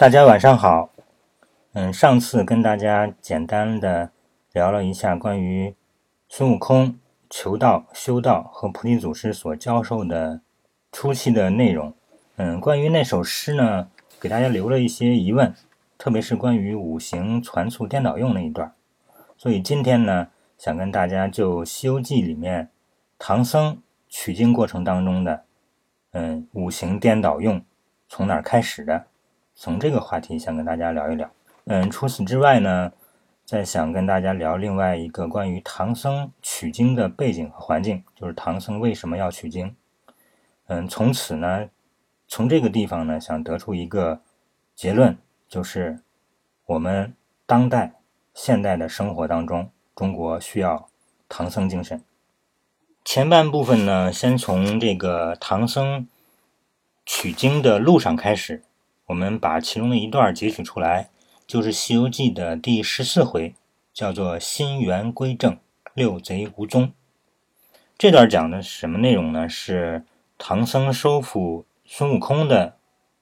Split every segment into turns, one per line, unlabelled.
大家晚上好。嗯，上次跟大家简单的聊了一下关于孙悟空求道、修道和菩提祖师所教授的初期的内容。嗯，关于那首诗呢，给大家留了一些疑问，特别是关于五行传促颠倒用那一段。所以今天呢，想跟大家就《西游记》里面唐僧取经过程当中的，嗯，五行颠倒用从哪儿开始的，从这个话题想跟大家聊一聊。嗯，除此之外呢，再想跟大家聊另外一个关于唐僧取经的背景和环境，就是唐僧为什么要取经。嗯，从此呢，从这个地方呢，想得出一个结论，就是我们当代现代的生活当中，中国需要唐僧精神。前半部分呢，先从这个唐僧取经的路上开始，我们把其中的一段截取出来。就是《西游记》的第十四回，叫做“心猿归正，六贼无踪”。这段讲的什么内容呢？是唐僧收服孙悟空的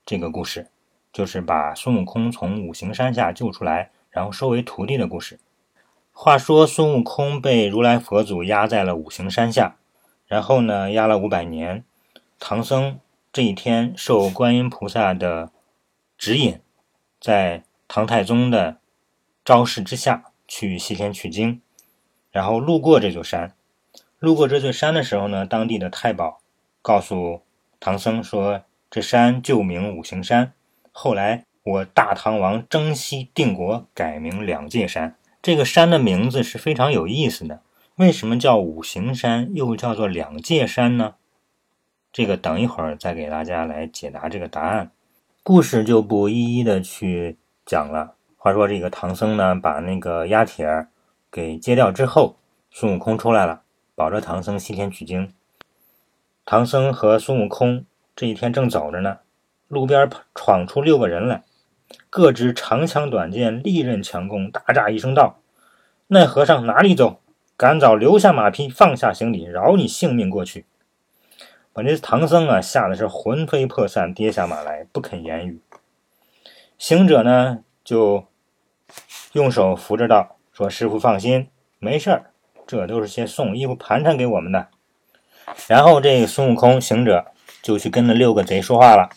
这个故事，就是把孙悟空从五行山下救出来，然后收为徒弟的故事。话说孙悟空被如来佛祖压在了五行山下，然后呢，压了五百年。唐僧这一天受观音菩萨的指引，在唐太宗的昭示之下去西天取经，然后路过这座山。路过这座山的时候呢，当地的太保告诉唐僧说：“这山旧名五行山，后来我大唐王征西定国，改名两界山。这个山的名字是非常有意思的。为什么叫五行山，又叫做两界山呢？这个等一会儿再给大家来解答这个答案。故事就不一一的去。”讲了，话说这个唐僧呢，把那个压铁给揭掉之后，孙悟空出来了，保着唐僧西天取经。唐僧和孙悟空这一天正走着呢，路边闯出六个人来，各执长枪短剑，利刃强弓，大喳一声道：“那和尚哪里走？赶早留下马匹，放下行李，饶你性命过去。”把这唐僧啊吓得是魂飞魄散，跌下马来，不肯言语。行者呢，就用手扶着道：“说师傅放心，没事儿，这都是些送衣服盘缠给我们的。”然后这个孙悟空行者就去跟那六个贼说话了，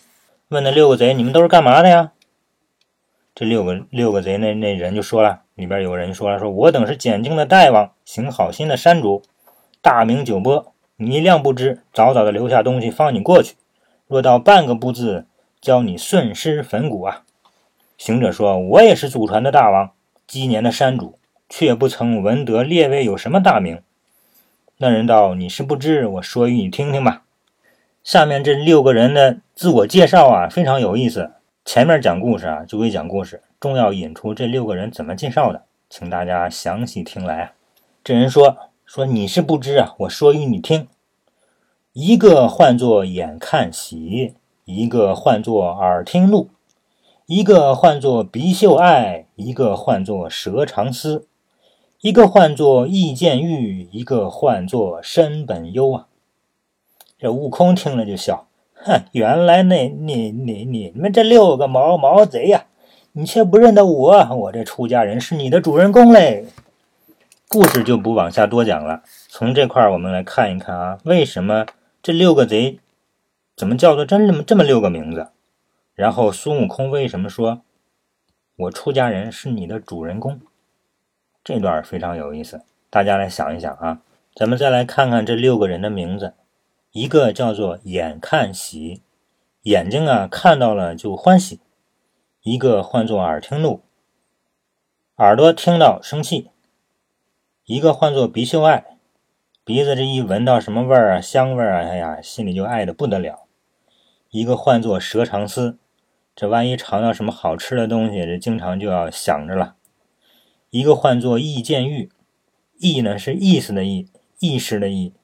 问那六个贼：“你们都是干嘛的呀？”这六个六个贼那那人就说了，里边有人说了：“说我等是捡经的大王，行好心的山主，大名九波，你谅不知，早早的留下东西放你过去，若到半个不字，教你碎尸粉骨啊！”行者说：“我也是祖传的大王，积年的山主，却不曾闻得列位有什么大名。”那人道：“你是不知，我说与你听听吧。下面这六个人的自我介绍啊，非常有意思。前面讲故事啊，就会讲故事，重要引出这六个人怎么介绍的，请大家详细听来啊。这人说：“说你是不知啊，我说与你听。一个唤作眼看喜，一个唤作耳听怒。”一个唤作鼻嗅爱，一个唤作舌长思，一个唤作意见欲，一个唤作身本忧啊！这悟空听了就笑，哼，原来那你你你们这六个毛毛贼呀，你却不认得我，我这出家人是你的主人公嘞。故事就不往下多讲了，从这块儿我们来看一看啊，为什么这六个贼怎么叫做这么这么六个名字？然后孙悟空为什么说“我出家人是你的主人公”？这段非常有意思，大家来想一想啊。咱们再来看看这六个人的名字，一个叫做“眼看喜”，眼睛啊看到了就欢喜；一个唤作“耳听怒”，耳朵听到生气；一个唤作“鼻嗅爱”，鼻子这一闻到什么味儿啊，香味儿啊，哎呀，心里就爱的不得了；一个唤作“舌长思”。这万一尝到什么好吃的东西，这经常就要想着了。一个唤作意见欲，意呢是意思的意，意识的意，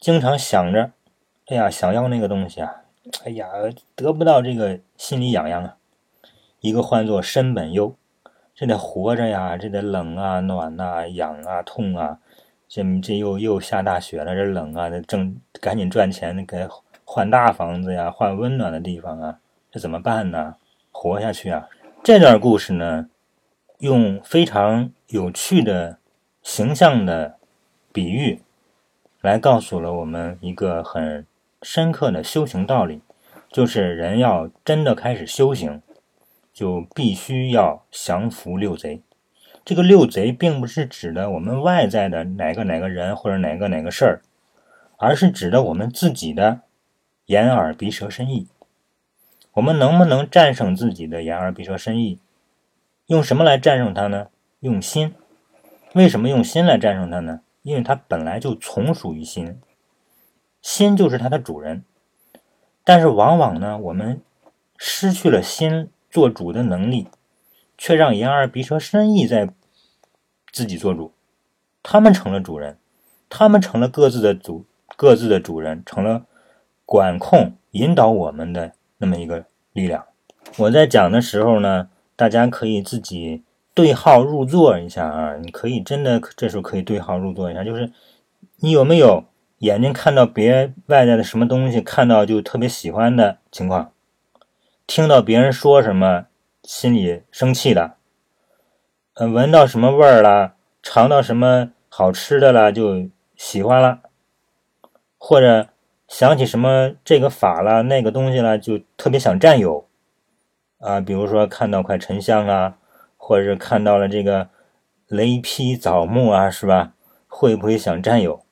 经常想着，哎呀，想要那个东西啊，哎呀，得不到这个心里痒痒啊。一个唤作身本忧，这得活着呀，这得冷啊、暖呐、痒啊、痛啊。这这又又下大雪了，这冷啊，得挣赶紧赚钱，给换大房子呀，换温暖的地方啊。这怎么办呢？活下去啊。这段故事呢，用非常有趣的形象的比喻，来告诉了我们一个很深刻的修行道理，就是人要真的开始修行，就必须要降服六贼。这个六贼并不是指的我们外在的哪个哪个人或者哪个哪个事儿，而是指的我们自己的眼耳鼻舌身意。我们能不能战胜自己的眼耳鼻舌身意？用什么来战胜它呢？用心。为什么用心来战胜它呢？因为它本来就从属于心，心就是它的主人。但是往往呢，我们失去了心做主的能力，却让眼耳鼻舌身意在自己做主，他们成了主人，他们成了各自的主，各自的主人，成了管控、引导我们的。那么一个力量，我在讲的时候呢，大家可以自己对号入座一下啊。你可以真的这时候可以对号入座一下，就是你有没有眼睛看到别外在的什么东西，看到就特别喜欢的情况，听到别人说什么心里生气的，呃，闻到什么味儿了，尝到什么好吃的了就喜欢了，或者。想起什么这个法了，那个东西了，就特别想占有，啊，比如说看到块沉香啊，或者是看到了这个雷劈枣木啊，是吧？会不会想占有？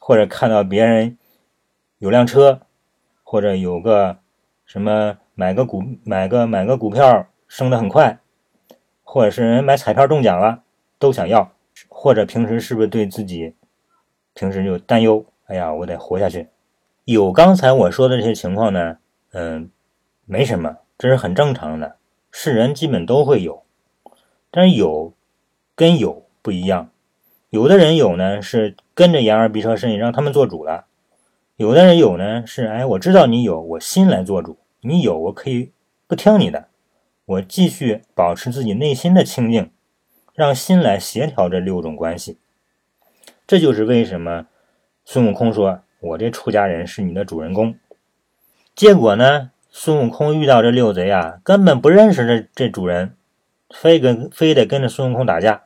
或者看到别人有辆车，或者有个什么买个股买个买个股票升得很快，或者是人买彩票中奖了，都想要。或者平时是不是对自己平时就担忧？哎呀，我得活下去。有刚才我说的这些情况呢，嗯，没什么，这是很正常的，是人基本都会有。但是有跟有不一样，有的人有呢是跟着眼耳鼻舌身意让他们做主了，有的人有呢是哎，我知道你有，我心来做主，你有我可以不听你的，我继续保持自己内心的清净，让心来协调这六种关系。这就是为什么孙悟空说。我这出家人是你的主人公，结果呢？孙悟空遇到这六贼啊，根本不认识这这主人，非跟非得跟着孙悟空打架。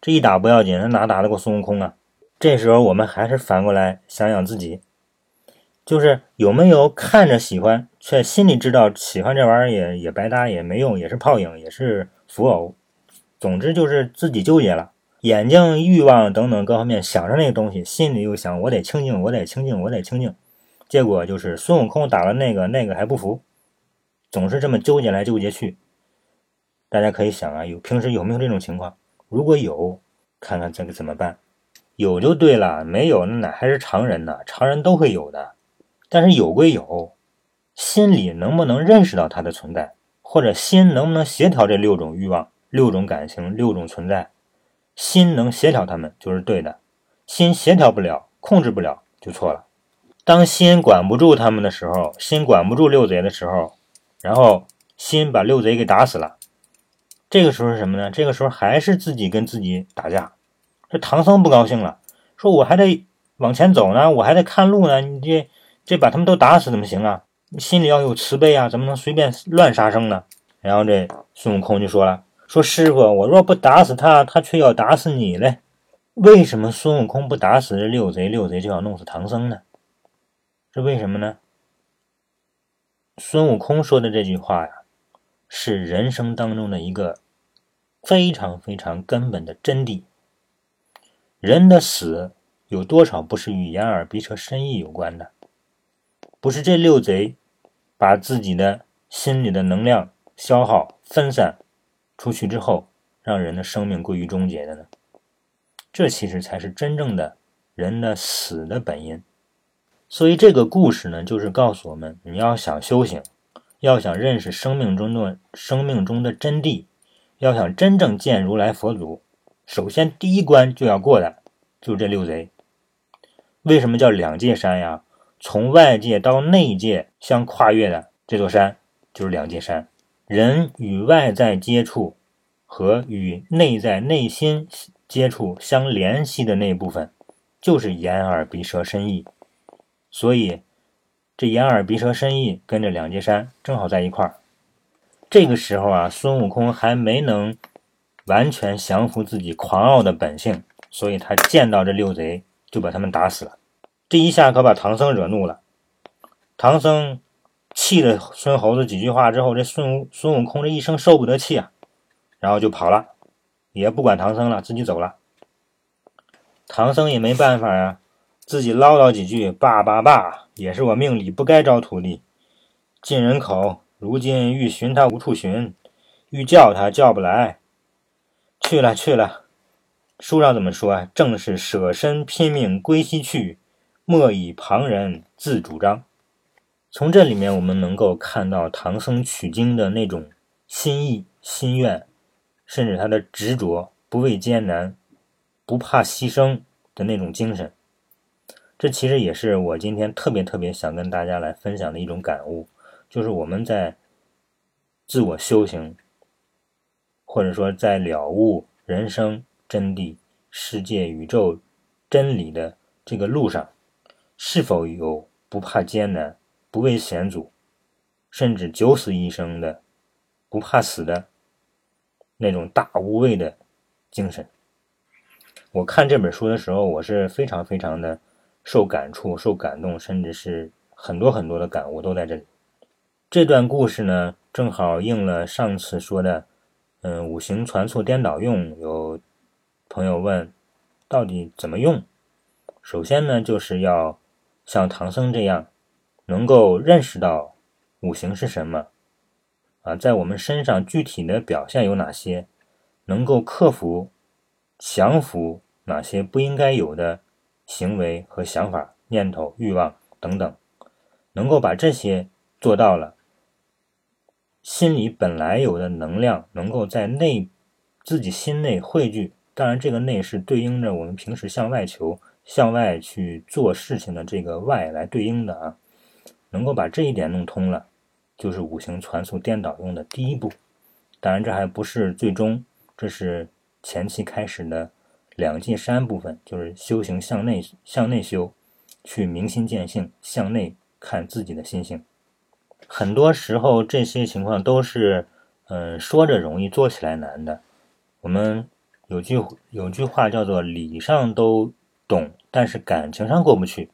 这一打不要紧，他哪打得过孙悟空啊？这时候我们还是反过来想想自己，就是有没有看着喜欢，却心里知道喜欢这玩意儿也也白搭，也没用，也是泡影，也是浮偶。总之就是自己纠结了。眼睛、欲望等等各方面想着那个东西，心里又想我得清净，我得清净，我得清净。结果就是孙悟空打了那个，那个还不服，总是这么纠结来纠结去。大家可以想啊，有平时有没有这种情况？如果有，看看这个怎么办？有就对了，没有那哪还是常人呢？常人都会有的。但是有归有，心里能不能认识到它的存在，或者心能不能协调这六种欲望、六种感情、六种存在？心能协调他们就是对的，心协调不了、控制不了就错了。当心管不住他们的时候，心管不住六贼的时候，然后心把六贼给打死了，这个时候是什么呢？这个时候还是自己跟自己打架。这唐僧不高兴了，说我还得往前走呢，我还得看路呢，你这这把他们都打死怎么行啊？心里要有慈悲啊，怎么能随便乱杀生呢？然后这孙悟空就说了。说师傅，我若不打死他，他却要打死你嘞。为什么孙悟空不打死这六贼，六贼就要弄死唐僧呢？是为什么呢？孙悟空说的这句话呀，是人生当中的一个非常非常根本的真谛。人的死有多少不是与眼耳鼻舌身意有关的？不是这六贼把自己的心里的能量消耗分散。出去之后，让人的生命归于终结的呢？这其实才是真正的人的死的本因。所以这个故事呢，就是告诉我们：你要想修行，要想认识生命中的生命中的真谛，要想真正见如来佛祖，首先第一关就要过的就是这六贼。为什么叫两界山呀？从外界到内界相跨越的这座山，就是两界山。人与外在接触和与内在内心接触相联系的那部分，就是眼耳鼻舌身意。所以，这眼耳鼻舌身意跟着两界山正好在一块儿。这个时候啊，孙悟空还没能完全降服自己狂傲的本性，所以他见到这六贼就把他们打死了。这一下可把唐僧惹怒了。唐僧气了孙猴子几句话之后，这孙悟孙悟空这一生受不得气啊，然后就跑了，也不管唐僧了，自己走了。唐僧也没办法呀，自己唠叨几句：“爸爸爸，也是我命里不该招徒弟，进人口。”如今欲寻他无处寻，欲叫他叫不来。去了去了，书上怎么说啊？正是舍身拼命归西去，莫以旁人自主张。从这里面我们能够看到唐僧取经的那种心意、心愿，甚至他的执着，不畏艰难，不怕牺牲的那种精神。这其实也是我今天特别特别想跟大家来分享的一种感悟。就是我们在自我修行，或者说在了悟人生真谛、世界宇宙真理的这个路上，是否有不怕艰难、不畏险阻，甚至九死一生的不怕死的那种大无畏的精神？我看这本书的时候，我是非常非常的受感触、受感动，甚至是很多很多的感悟都在这里。这段故事呢，正好应了上次说的，嗯，五行传错颠倒用。有朋友问，到底怎么用？首先呢，就是要像唐僧这样，能够认识到五行是什么，啊，在我们身上具体的表现有哪些，能够克服、降服哪些不应该有的行为和想法、念头、欲望等等，能够把这些做到了。心里本来有的能量，能够在内自己心内汇聚。当然，这个内是对应着我们平时向外求、向外去做事情的这个外来对应的啊。能够把这一点弄通了，就是五行传速颠倒用的第一步。当然，这还不是最终，这是前期开始的两进山部分，就是修行向内向内修，去明心见性，向内看自己的心性。很多时候，这些情况都是，嗯，说着容易，做起来难的。我们有句有句话叫做“理上都懂，但是感情上过不去”。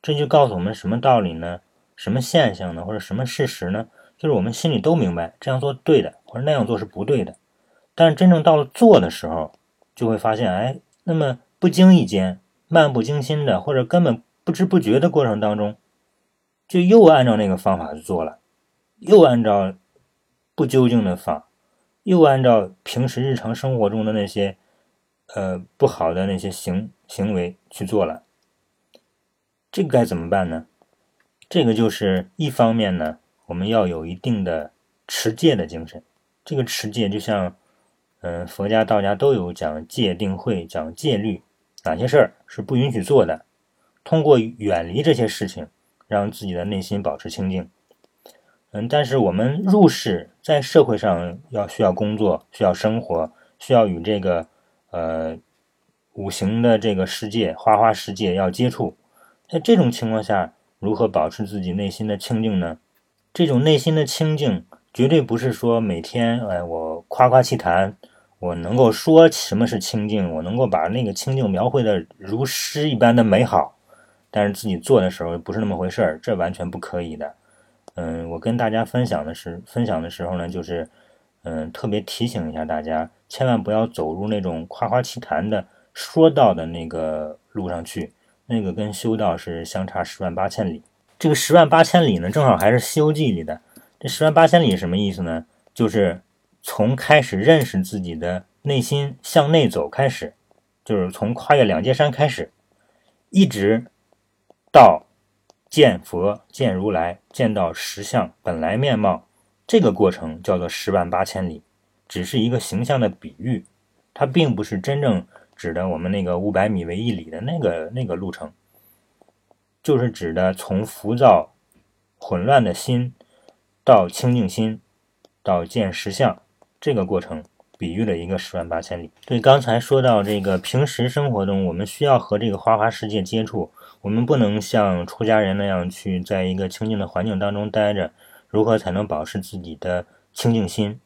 这就告诉我们什么道理呢？什么现象呢？或者什么事实呢？就是我们心里都明白这样做对的，或者那样做是不对的。但是真正到了做的时候，就会发现，哎，那么不经意间、漫不经心的，或者根本不知不觉的过程当中。就又按照那个方法去做了，又按照不究竟的法，又按照平时日常生活中的那些呃不好的那些行行为去做了，这个该怎么办呢？这个就是一方面呢，我们要有一定的持戒的精神。这个持戒就像嗯佛家、道家都有讲戒定慧，讲戒律，哪些事儿是不允许做的，通过远离这些事情。让自己的内心保持清净，嗯，但是我们入世在社会上要需要工作，需要生活，需要与这个呃五行的这个世界、花花世界要接触，在这种情况下，如何保持自己内心的清净呢？这种内心的清净，绝对不是说每天哎我夸夸其谈，我能够说什么是清净，我能够把那个清净描绘的如诗一般的美好。但是自己做的时候不是那么回事儿，这完全不可以的。嗯，我跟大家分享的是，分享的时候呢，就是嗯，特别提醒一下大家，千万不要走入那种夸夸其谈的说道的那个路上去，那个跟修道是相差十万八千里。这个十万八千里呢，正好还是《西游记》里的。这十万八千里什么意思呢？就是从开始认识自己的内心向内走开始，就是从跨越两界山开始，一直。到见佛、见如来、见到实相本来面貌，这个过程叫做十万八千里，只是一个形象的比喻，它并不是真正指的我们那个五百米为一里的那个那个路程，就是指的从浮躁、混乱的心到清净心，到见实相这个过程。比喻了一个十万八千里。对，刚才说到这个平时生活中，我们需要和这个花花世界接触，我们不能像出家人那样去在一个清净的环境当中待着。如何才能保持自己的清净心。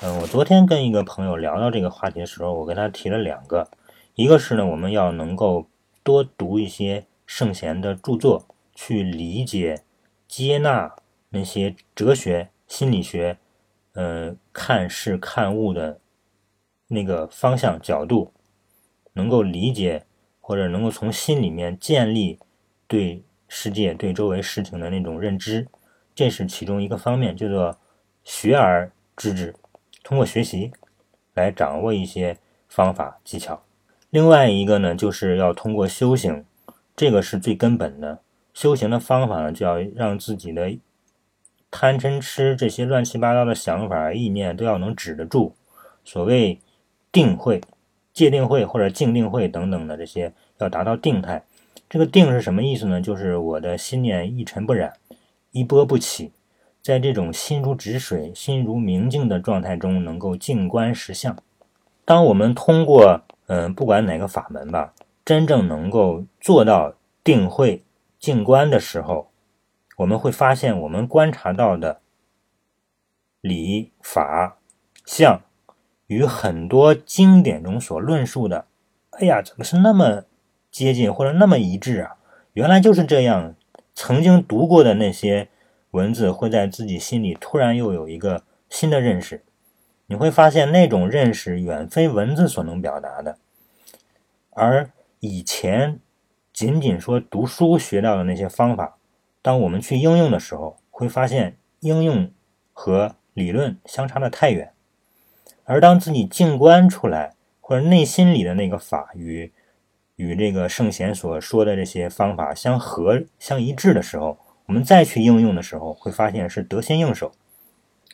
嗯，我昨天跟一个朋友聊到这个话题的时候，我跟他提了两个，一个是呢，我们要能够多读一些圣贤的著作，去理解、接纳那些哲学、心理学，嗯，看事看物的那个方向角度，能够理解或者能够从心里面建立对世界、对周围事情的那种认知，这是其中一个方面，叫做学而知之。通过学习来掌握一些方法技巧，另外一个呢，就是要通过修行，这个是最根本的。修行的方法呢，就要让自己的贪嗔痴这些乱七八糟的想法、意念都要能止得住。所谓定慧、戒定慧或者静定慧等等的这些，要达到定态。这个定是什么意思呢？就是我的心念一尘不染，一波不起。在这种心如止水、心如明镜的状态中，能够静观实相。当我们通过嗯，不管哪个法门吧，真正能够做到定慧静观的时候，我们会发现，我们观察到的理法相，与很多经典中所论述的，哎呀，怎么是那么接近或者那么一致啊？原来就是这样，曾经读过的那些。文字会在自己心里突然又有一个新的认识，你会发现那种认识远非文字所能表达的，而以前仅仅说读书学到的那些方法，当我们去应用的时候，会发现应用和理论相差的太远，而当自己静观出来，或者内心里的那个法与与这个圣贤所说的这些方法相合相一致的时候。我们再去应用的时候，会发现是得心应手，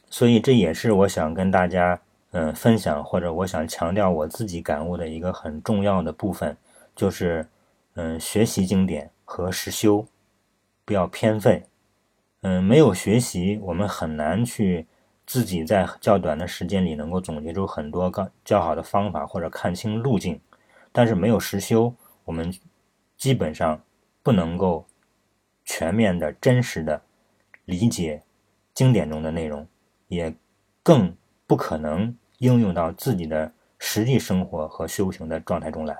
所以这也是我想跟大家嗯分享，或者我想强调我自己感悟的一个很重要的部分，就是嗯学习经典和实修，不要偏废。嗯，没有学习，我们很难去自己在较短的时间里能够总结出很多个较好的方法或者看清路径，但是没有实修，我们基本上不能够。全面的、真实的理解经典中的内容，也更不可能应用到自己的实际生活和修行的状态中来。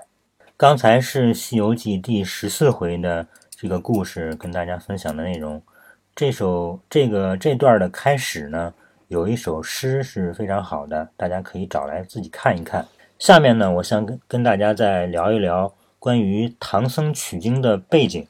刚才是《西游记》第十四回的这个故事跟大家分享的内容。这首这个这段的开始呢，有一首诗是非常好的，大家可以找来自己看一看。下面呢，我想跟跟大家再聊一聊关于唐僧取经的背景。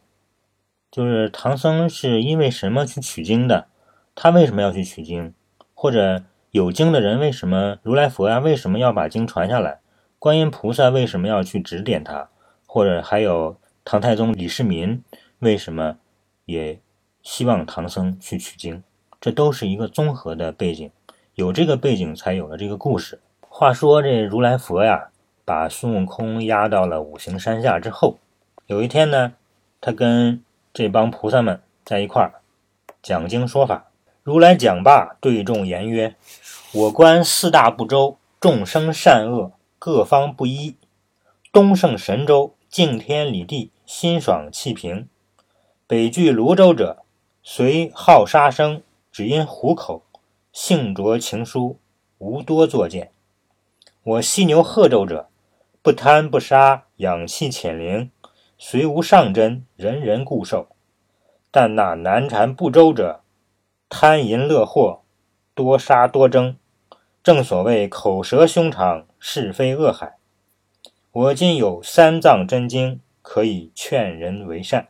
就是唐僧是因为什么去取经的？他为什么要去取经？或者有经的人为什么如来佛呀？为什么要把经传下来？观音菩萨为什么要去指点他？或者还有唐太宗李世民为什么也希望唐僧去取经？这都是一个综合的背景，有这个背景才有了这个故事。话说这如来佛呀，把孙悟空压到了五行山下之后，有一天呢，他跟这帮菩萨们在一块儿讲经说法，如来讲罢，对众言曰：“我观四大部洲，众生善恶各方不一。东胜神州，敬天理地，心爽气平；北距泸州者，虽好杀生，只因虎口，性浊情疏，无多作见。我犀牛贺州者，不贪不杀，养气潜灵。”虽无上真，人人固受。但那难缠不周者，贪淫乐祸，多杀多争。正所谓口舌凶长，是非恶海。我今有三藏真经，可以劝人为善。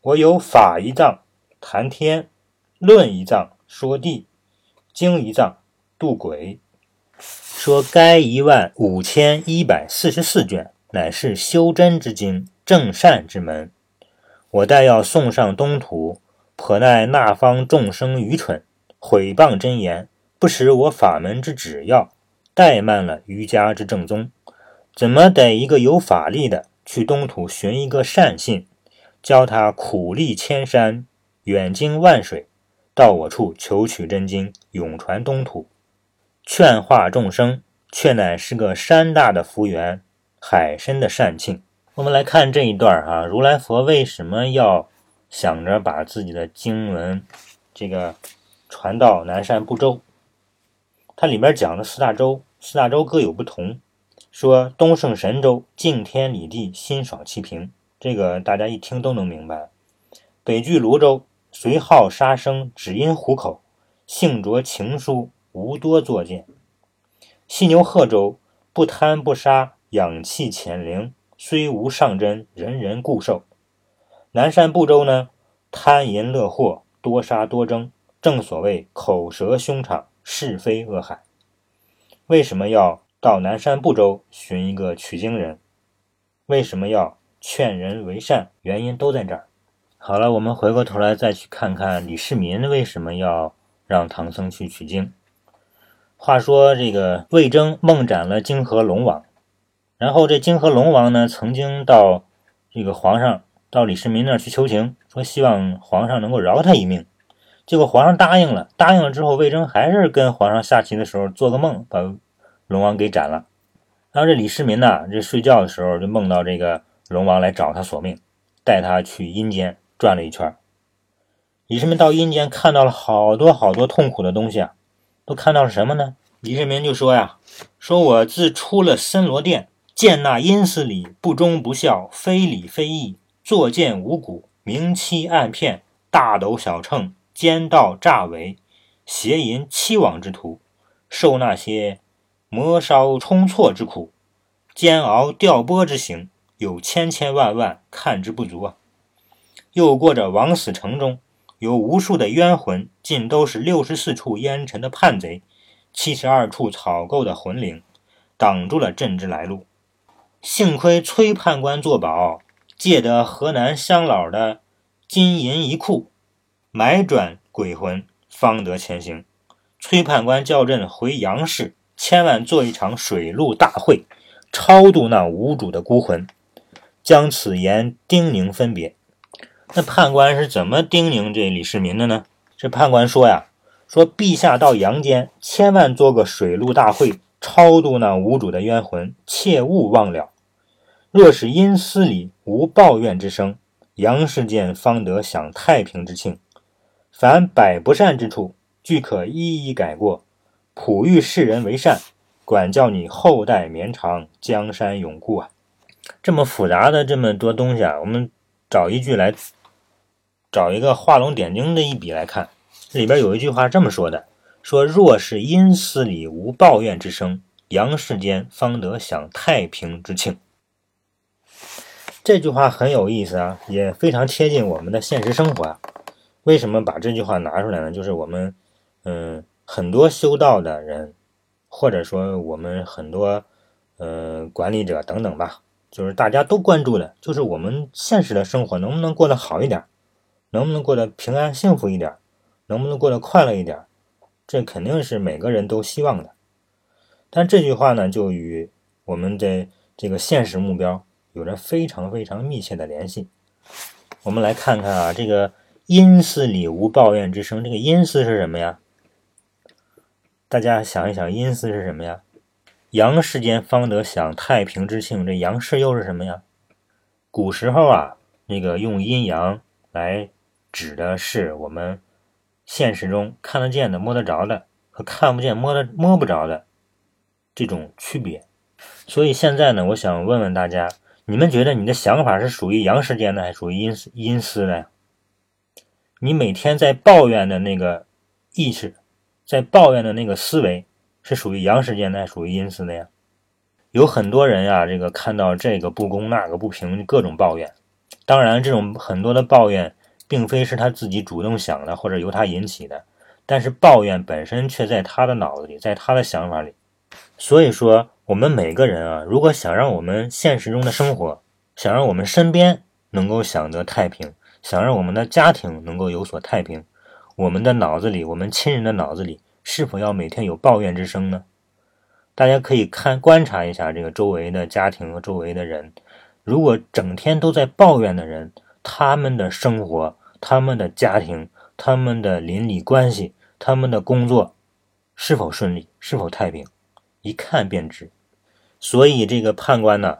我有法一藏谈天，论一藏说地，经一藏度鬼。说该一万五千一百四十四卷。乃是修真之经，正善之门。我待要送上东土，颇奈那方众生愚蠢，毁谤真言，不识我法门之旨要，怠慢了瑜伽之正宗。怎么得一个有法力的去东土寻一个善信，教他苦历千山，远经万水，到我处求取真经，永传东土，劝化众生，却乃是个山大的福缘。海深的善庆，我们来看这一段啊。如来佛为什么要想着把自己的经文这个传到南赡部洲。它里面讲的四大洲，四大洲各有不同。说东胜神州，敬天理地，心爽气平，这个大家一听都能明白。北距泸州，随好杀生，只因虎口，性着情疏，无多作践。西牛贺州，不贪不杀，养气潜灵，虽无上真，人人固受。南山部洲呢，贪淫乐祸，多杀多争，正所谓口舌凶场，是非恶海。为什么要？到南山部洲寻一个取经人，为什么要劝人为善？原因都在这儿。好了，我们回过头来再去看看李世民为什么要让唐僧去取经。话说这个魏征梦斩了泾河龙王，然后这泾河龙王呢，曾经到这个皇上到李世民那儿去求情，说希望皇上能够饶他一命。结果皇上答应了，答应了之后，魏征还是跟皇上下棋的时候做个梦，把。龙王给斩了，然后这李世民呢，这睡觉的时候就梦到这个龙王来找他索命，带他去阴间转了一圈。李世民到阴间看到了好多好多痛苦的东西啊，都看到了什么呢？李世民就说呀：“说我自出了森罗殿，见那阴司里不忠不孝，非礼非义，作践无辜，明欺暗骗，大斗小秤，奸盗诈伪，邪淫欺罔之徒，受那些。”磨烧冲挫之苦，煎熬调拨之刑，有千千万万看之不足啊！又过着枉死城中，有无数的冤魂，尽都是六十四处烟尘的叛贼，七十二处草垢的魂灵，挡住了朕之来路。幸亏崔判官作保，借得河南乡老的金银一库，买转鬼魂，方得前行。崔判官叫朕回杨氏。千万做一场水陆大会，超度那无主的孤魂，将此言叮咛分别。那判官是怎么叮咛这李世民的呢？这判官说呀：“说陛下到阳间，千万做个水陆大会，超度那无主的冤魂，切勿忘了。若是阴司里无抱怨之声，阳世间方得享太平之庆。凡百不善之处，俱可一一改过。”普育世人为善，管教你后代绵长，江山永固啊！这么复杂的这么多东西啊，我们找一句来，找一个画龙点睛的一笔来看。这里边有一句话这么说的：说若是阴司里无抱怨之声，阳世间方得享太平之庆。这句话很有意思啊，也非常贴近我们的现实生活啊。为什么把这句话拿出来呢？就是我们，嗯。很多修道的人，或者说我们很多呃管理者等等吧，就是大家都关注的，就是我们现实的生活能不能过得好一点，能不能过得平安幸福一点，能不能过得快乐一点，这肯定是每个人都希望的。但这句话呢，就与我们的这个现实目标有着非常非常密切的联系。我们来看看啊，这个阴司里无抱怨之声，这个阴司是什么呀？大家想一想，阴司是什么呀？阳世间方得享太平之庆，这阳世又是什么呀？古时候啊，那个用阴阳来指的是我们现实中看得见的、摸得着的和看不见、摸得摸不着的这种区别。所以现在呢，我想问问大家，你们觉得你的想法是属于阳世间的，还是属于阴阴司的？你每天在抱怨的那个意识？在抱怨的那个思维是属于阳世间的，还是属于阴司的呀？有很多人啊，这个看到这个不公那个不平，各种抱怨。当然，这种很多的抱怨，并非是他自己主动想的，或者由他引起的，但是抱怨本身却在他的脑子里，在他的想法里。所以说，我们每个人啊，如果想让我们现实中的生活，想让我们身边能够享得太平，想让我们的家庭能够有所太平。我们的脑子里，我们亲人的脑子里，是否要每天有抱怨之声呢？大家可以看观察一下这个周围的家庭和周围的人，如果整天都在抱怨的人，他们的生活、他们的家庭、他们的邻里关系、他们的工作是否顺利、是否太平，一看便知。所以这个判官呢，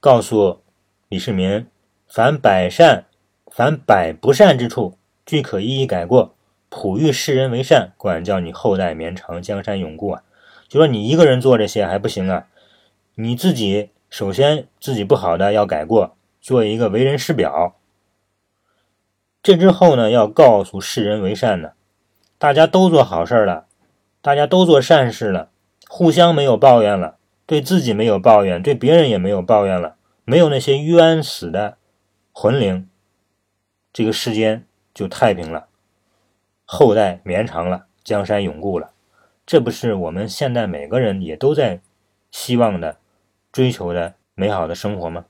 告诉李世民：凡百善、凡百不善之处，俱可一一改过。普欲世人为善，管教你后代绵长，江山永固啊。就说你一个人做这些还不行啊，你自己首先自己不好的要改过，做一个为人师表。这之后呢，要告诉世人为善呢，大家都做好事了，大家都做善事了，互相没有抱怨了，对自己没有抱怨，对别人也没有抱怨了，没有那些冤死的魂灵，这个世间就太平了，后代绵长了，江山永固了。这不是我们现在每个人也都在希望的、追求的美好的生活吗？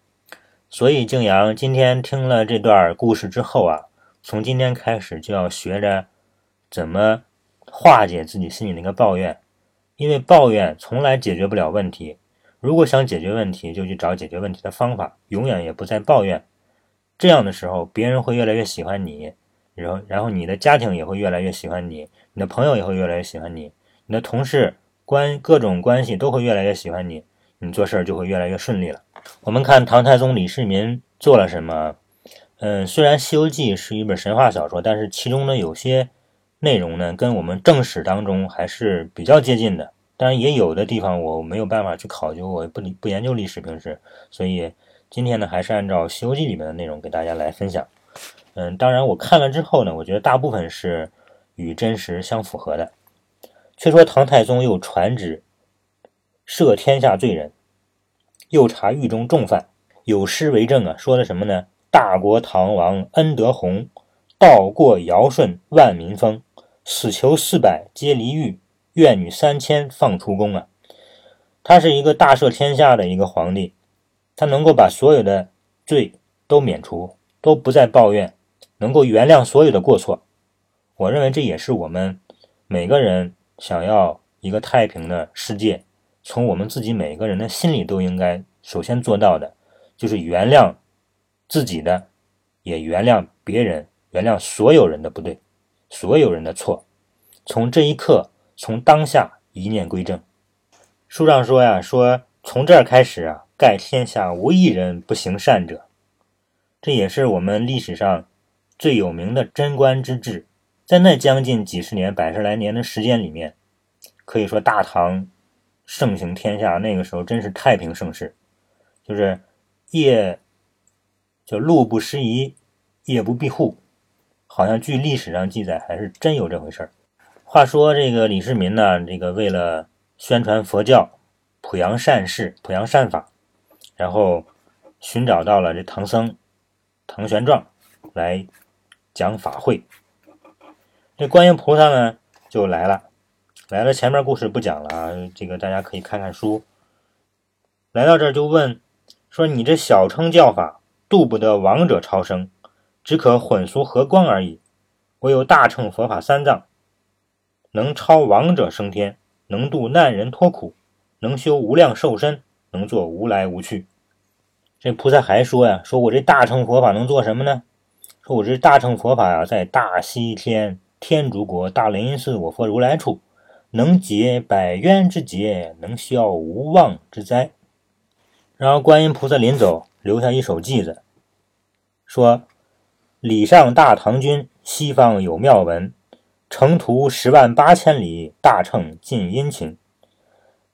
所以静阳今天听了这段故事之后啊，从今天开始就要学着怎么化解自己心里那个抱怨，因为抱怨从来解决不了问题。如果想解决问题，就去找解决问题的方法，永远也不再抱怨。这样的时候，别人会越来越喜欢你，然后，然后你的家庭也会越来越喜欢你，你的朋友也会越来越喜欢你。你的同事关各种关系都会越来越喜欢你，你做事儿就会越来越顺利了。我们看唐太宗李世民做了什么？嗯，虽然《西游记》是一本神话小说，但是其中呢有些内容呢跟我们正史当中还是比较接近的。当然也有的地方我没有办法去考究，我不不研究历史平时，所以今天呢还是按照《西游记》里面的内容给大家来分享。嗯，当然我看了之后呢，我觉得大部分是与真实相符合的。却说唐太宗又传旨赦天下罪人，又查狱中重犯，有诗为证啊，说的什么呢？大国唐王恩德宏，道过尧舜万民封，死囚四百皆离狱，怨女三千放出宫啊。他是一个大赦天下的一个皇帝，他能够把所有的罪都免除，都不再抱怨，能够原谅所有的过错。我认为这也是我们每个人。想要一个太平的世界，从我们自己每个人的心里都应该首先做到的，就是原谅自己的，也原谅别人，原谅所有人的不对，所有人的错。从这一刻，从当下一念归正。书上说呀，说从这儿开始啊，盖天下无一人不行善者。这也是我们历史上最有名的贞观之治。在那将近几十年、百十来年的时间里面，可以说大唐盛行天下。那个时候真是太平盛世，就是夜就路不拾遗，夜不闭户，好像据历史上记载，还是真有这回事儿。话说这个李世民呢，这个为了宣传佛教、普扬善事、普扬善法，然后寻找到了这唐僧唐玄奘来讲法会。这观音菩萨呢就来了，来了。前面故事不讲了啊，这个大家可以看看书。来到这儿就问说：“你这小乘教法度不得亡者超生，只可混俗和光而已。唯有大乘佛法三藏，能超亡者升天，能度难人脱苦，能修无量寿身，能做无来无去。”这菩萨还说呀：“说我这大乘佛法能做什么呢？说我这大乘佛法呀，在大西天。”天竺国大雷音寺，我佛如来处，能解百冤之结，能消无妄之灾。然后观音菩萨临走，留下一首偈子，说：“礼上大唐君，西方有妙文，程途十万八千里，大乘尽殷勤。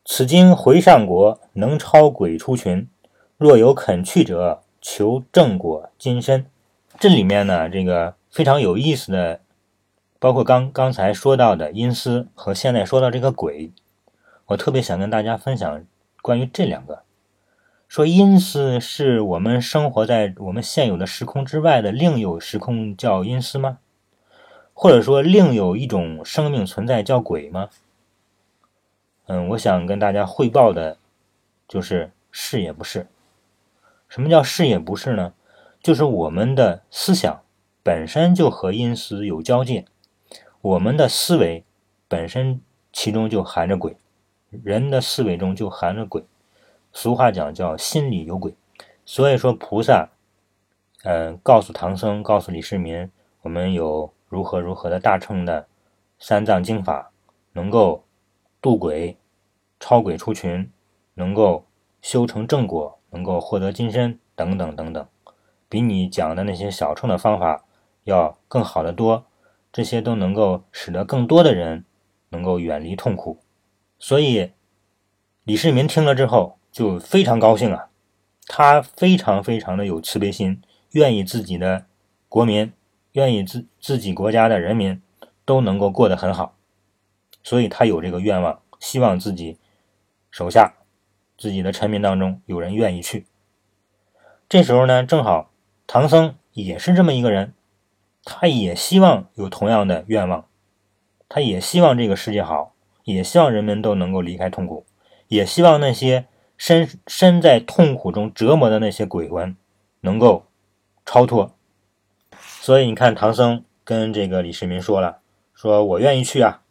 此经回上国，能超鬼出群。若有肯去者，求正果金身。”这里面呢，这个非常有意思的。包括刚刚才说到的阴司和现在说到这个鬼，我特别想跟大家分享关于这两个。说阴司是我们生活在我们现有的时空之外的另有时空叫阴司吗？或者说另有一种生命存在叫鬼吗？嗯，我想跟大家汇报的，就是是也不是。什么叫是也不是呢？就是我们的思想本身就和阴司有交界。我们的思维本身其中就含着鬼，人的思维中就含着鬼。俗话讲叫心里有鬼，所以说菩萨，嗯，告诉唐僧，告诉李世民，我们有如何如何的大乘的三藏经法，能够渡鬼、超鬼出群，能够修成正果，能够获得金身等等等等，比你讲的那些小乘的方法要更好的多。这些都能够使得更多的人能够远离痛苦。所以，李世民听了之后就非常高兴啊，他非常非常的有慈悲心，愿意自己的国民，愿意自自己国家的人民都能够过得很好，所以他有这个愿望，希望自己手下自己的臣民当中有人愿意去。这时候呢，正好唐僧也是这么一个人，他也希望有同样的愿望，他也希望这个世界好，也希望人们都能够离开痛苦，也希望那些身身在痛苦中折磨的那些鬼魂能够超脱。所以你看，唐僧跟这个李世民说了：“说我愿意去啊，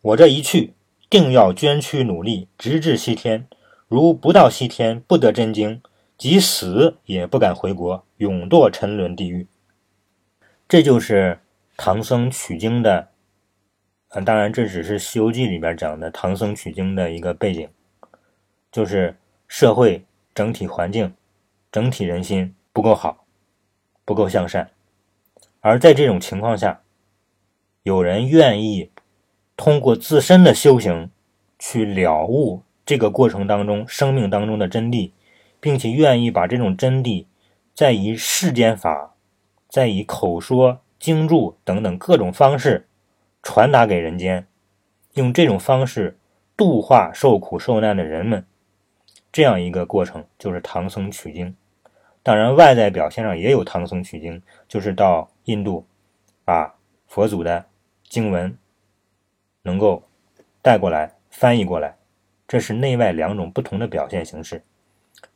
我这一去，定要捐躯努力，直至西天。如不到西天，不得真经。”即死也不敢回国，永堕沉沦地狱。这就是唐僧取经的，嗯，当然这只是《西游记》里边讲的唐僧取经的一个背景，就是社会整体环境、整体人心不够好，不够向善，而在这种情况下，有人愿意通过自身的修行去了悟这个过程当中生命当中的真谛。并且愿意把这种真谛，再以世间法，再以口说、经注等等各种方式传达给人间，用这种方式度化受苦受难的人们，这样一个过程就是唐僧取经。当然，外在表现上也有唐僧取经，就是到印度，把佛祖的经文能够带过来、翻译过来，这是内外两种不同的表现形式。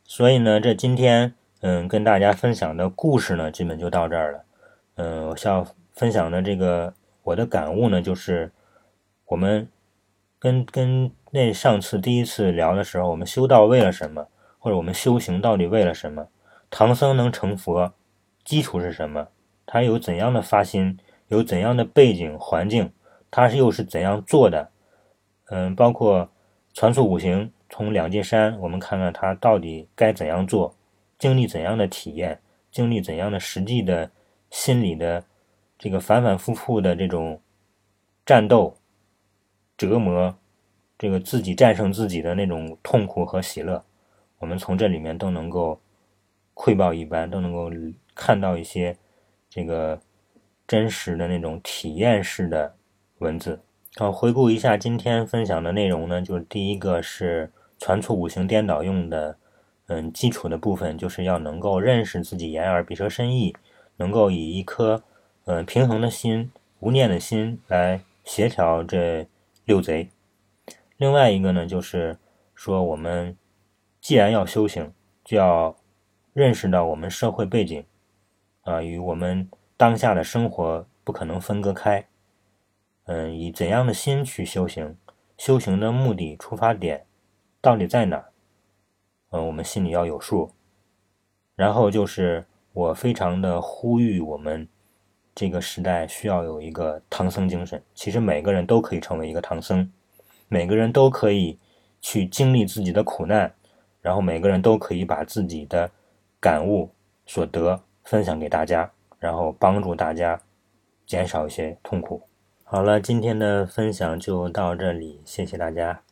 所以呢，这今天嗯跟大家分享的故事呢，基本就到这儿了。嗯，我要分享的这个我的感悟呢，就是我们跟跟那上次第一次聊的时候，我们修道为了什么，或者我们修行到底为了什么？唐僧能成佛，基础是什么？他有怎样的发心？有怎样的背景环境？他是又是怎样做的？嗯，包括传出五行。从两界山，我们看看他到底该怎样做，经历怎样的体验，经历怎样的实际的心理的这个反反复复的这种战斗、折磨，这个自己战胜自己的那种痛苦和喜乐，我们从这里面都能够窥豹一般，都能够看到一些这个真实的那种体验式的文字。好，回顾一下今天分享的内容呢，就是第一个是传促五行颠倒用的，嗯，基础的部分就是要能够认识自己眼耳鼻舌身意，能够以一颗嗯平衡的心、无念的心来协调这六贼。另外一个呢，就是说我们既然要修行，就要认识到我们社会背景啊与我们当下的生活不可能分割开。嗯，以怎样的心去修行？修行的目的、出发点到底在哪？嗯，我们心里要有数。然后就是我非常的呼吁我们这个时代需要有一个唐僧精神。其实每个人都可以成为一个唐僧，每个人都可以去经历自己的苦难，然后每个人都可以把自己的感悟所得分享给大家，然后帮助大家减少一些痛苦。好了，今天的分享就到这里，谢谢大家。